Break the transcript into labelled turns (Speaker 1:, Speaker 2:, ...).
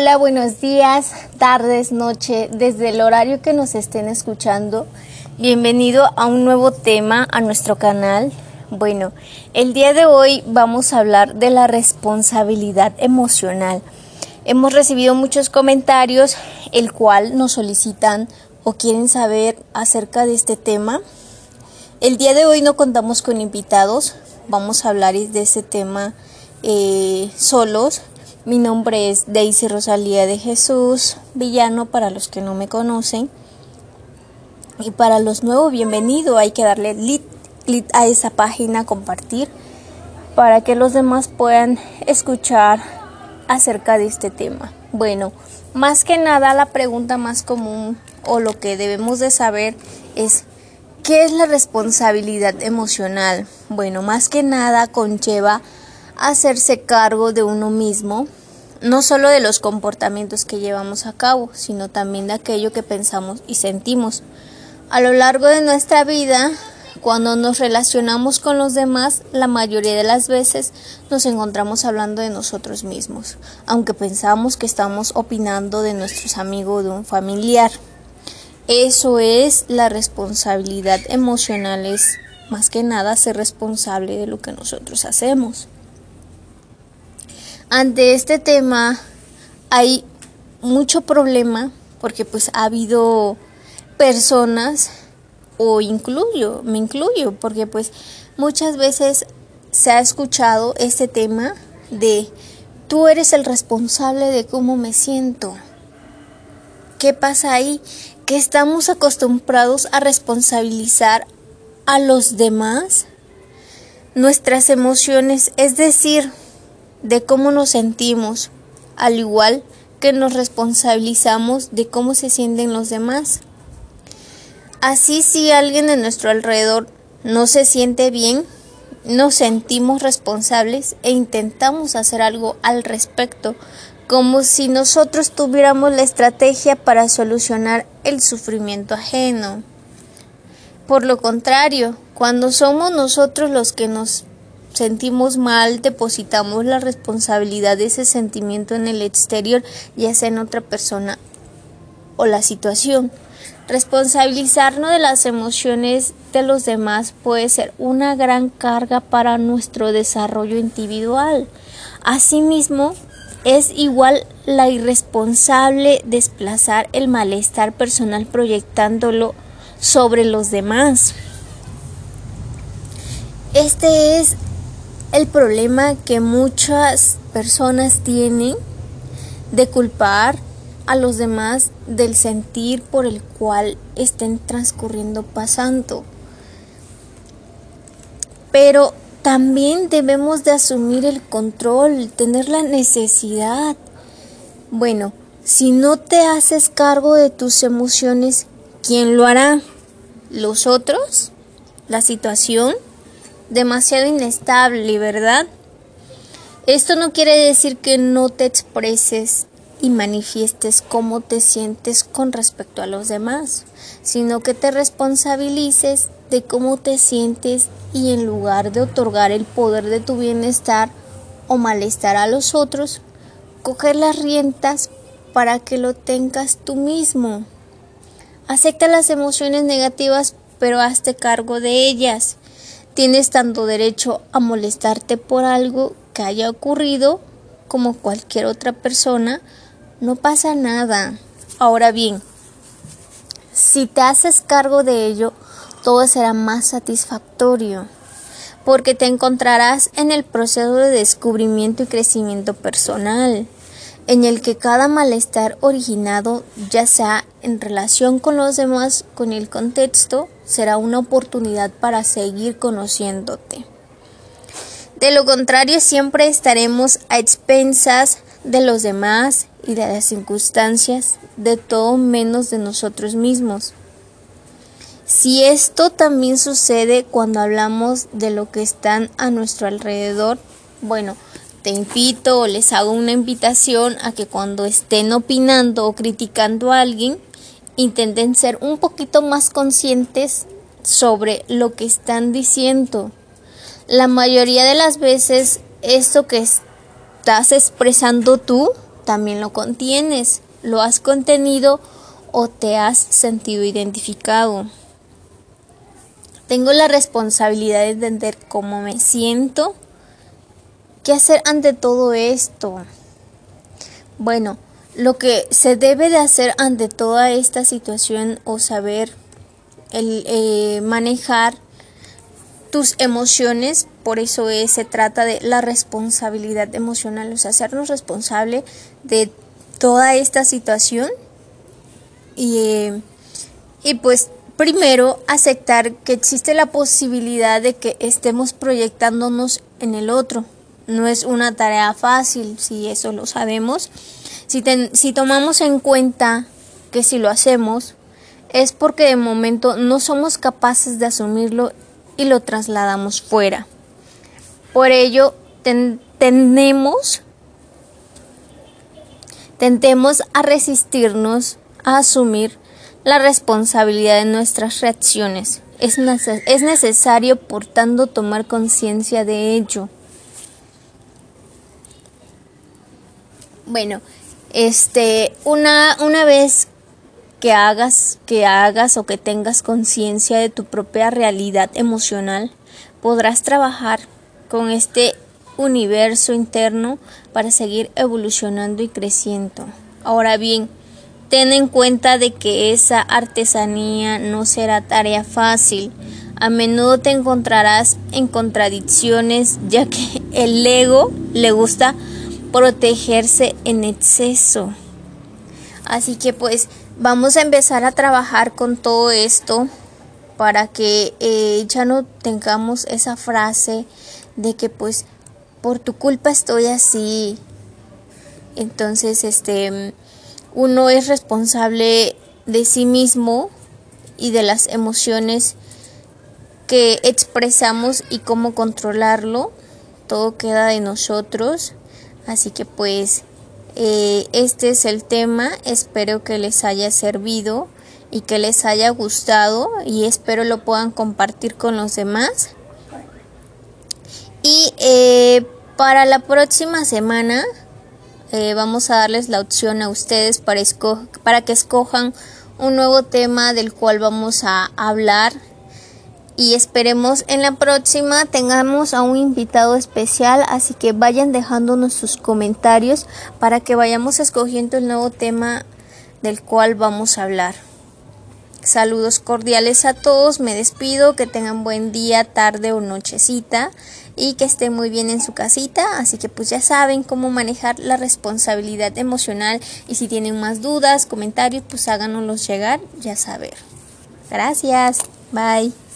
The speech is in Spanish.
Speaker 1: Hola, buenos días, tardes, noche, desde el horario que nos estén escuchando. Bienvenido a un nuevo tema a nuestro canal. Bueno, el día de hoy vamos a hablar de la responsabilidad emocional. Hemos recibido muchos comentarios, el cual nos solicitan o quieren saber acerca de este tema. El día de hoy no contamos con invitados, vamos a hablar de este tema eh, solos. Mi nombre es Daisy Rosalía de Jesús Villano para los que no me conocen. Y para los nuevos, bienvenido. Hay que darle a esa página, compartir, para que los demás puedan escuchar acerca de este tema. Bueno, más que nada la pregunta más común o lo que debemos de saber es ¿qué es la responsabilidad emocional? Bueno, más que nada conlleva hacerse cargo de uno mismo, no solo de los comportamientos que llevamos a cabo, sino también de aquello que pensamos y sentimos. A lo largo de nuestra vida, cuando nos relacionamos con los demás, la mayoría de las veces nos encontramos hablando de nosotros mismos, aunque pensamos que estamos opinando de nuestros amigos o de un familiar. Eso es la responsabilidad emocional, es más que nada ser responsable de lo que nosotros hacemos. Ante este tema hay mucho problema porque pues ha habido personas o incluyo, me incluyo, porque pues muchas veces se ha escuchado este tema de tú eres el responsable de cómo me siento. ¿Qué pasa ahí? Que estamos acostumbrados a responsabilizar a los demás nuestras emociones, es decir, de cómo nos sentimos, al igual que nos responsabilizamos de cómo se sienten los demás. Así si alguien de nuestro alrededor no se siente bien, nos sentimos responsables e intentamos hacer algo al respecto, como si nosotros tuviéramos la estrategia para solucionar el sufrimiento ajeno. Por lo contrario, cuando somos nosotros los que nos sentimos mal, depositamos la responsabilidad de ese sentimiento en el exterior, ya sea en otra persona o la situación. Responsabilizarnos de las emociones de los demás puede ser una gran carga para nuestro desarrollo individual. Asimismo, es igual la irresponsable desplazar el malestar personal proyectándolo sobre los demás. Este es el problema que muchas personas tienen de culpar a los demás del sentir por el cual estén transcurriendo pasando. Pero también debemos de asumir el control, tener la necesidad. Bueno, si no te haces cargo de tus emociones, ¿quién lo hará? ¿Los otros? ¿La situación? Demasiado inestable, ¿verdad? Esto no quiere decir que no te expreses y manifiestes cómo te sientes con respecto a los demás, sino que te responsabilices de cómo te sientes y en lugar de otorgar el poder de tu bienestar o malestar a los otros, coger las riendas para que lo tengas tú mismo. Acepta las emociones negativas, pero hazte cargo de ellas Tienes tanto derecho a molestarte por algo que haya ocurrido como cualquier otra persona. No pasa nada. Ahora bien, si te haces cargo de ello, todo será más satisfactorio, porque te encontrarás en el proceso de descubrimiento y crecimiento personal en el que cada malestar originado, ya sea en relación con los demás, con el contexto, será una oportunidad para seguir conociéndote. De lo contrario, siempre estaremos a expensas de los demás y de las circunstancias, de todo menos de nosotros mismos. Si esto también sucede cuando hablamos de lo que están a nuestro alrededor, bueno, te invito o les hago una invitación a que cuando estén opinando o criticando a alguien, intenten ser un poquito más conscientes sobre lo que están diciendo. La mayoría de las veces esto que estás expresando tú también lo contienes, lo has contenido o te has sentido identificado. Tengo la responsabilidad de entender cómo me siento, qué hacer ante todo esto. Bueno, lo que se debe de hacer ante toda esta situación o saber el eh, manejar tus emociones, por eso se trata de la responsabilidad emocional, o sea, hacernos responsable de toda esta situación y, y pues primero aceptar que existe la posibilidad de que estemos proyectándonos en el otro. No es una tarea fácil, si eso lo sabemos. Si, si tomamos en cuenta que si lo hacemos, es porque de momento no somos capaces de asumirlo y lo trasladamos fuera. Por ello, tendemos, tendemos a resistirnos a asumir la responsabilidad de nuestras reacciones. Es, es necesario, por tanto, tomar conciencia de ello. Bueno, este, una, una vez que hagas, que hagas o que tengas conciencia de tu propia realidad emocional, podrás trabajar con este universo interno para seguir evolucionando y creciendo. Ahora bien, ten en cuenta de que esa artesanía no será tarea fácil. A menudo te encontrarás en contradicciones ya que el ego le gusta protegerse en exceso. Así que pues vamos a empezar a trabajar con todo esto para que eh, ya no tengamos esa frase de que pues por tu culpa estoy así. Entonces, este, uno es responsable de sí mismo y de las emociones que expresamos y cómo controlarlo. Todo queda de nosotros. Así que pues eh, este es el tema, espero que les haya servido y que les haya gustado y espero lo puedan compartir con los demás. Y eh, para la próxima semana eh, vamos a darles la opción a ustedes para, para que escojan un nuevo tema del cual vamos a hablar y esperemos en la próxima tengamos a un invitado especial, así que vayan dejándonos sus comentarios para que vayamos escogiendo el nuevo tema del cual vamos a hablar. Saludos cordiales a todos, me despido, que tengan buen día, tarde o nochecita y que estén muy bien en su casita, así que pues ya saben cómo manejar la responsabilidad emocional y si tienen más dudas, comentarios, pues háganoslos llegar, ya saber. Gracias, bye.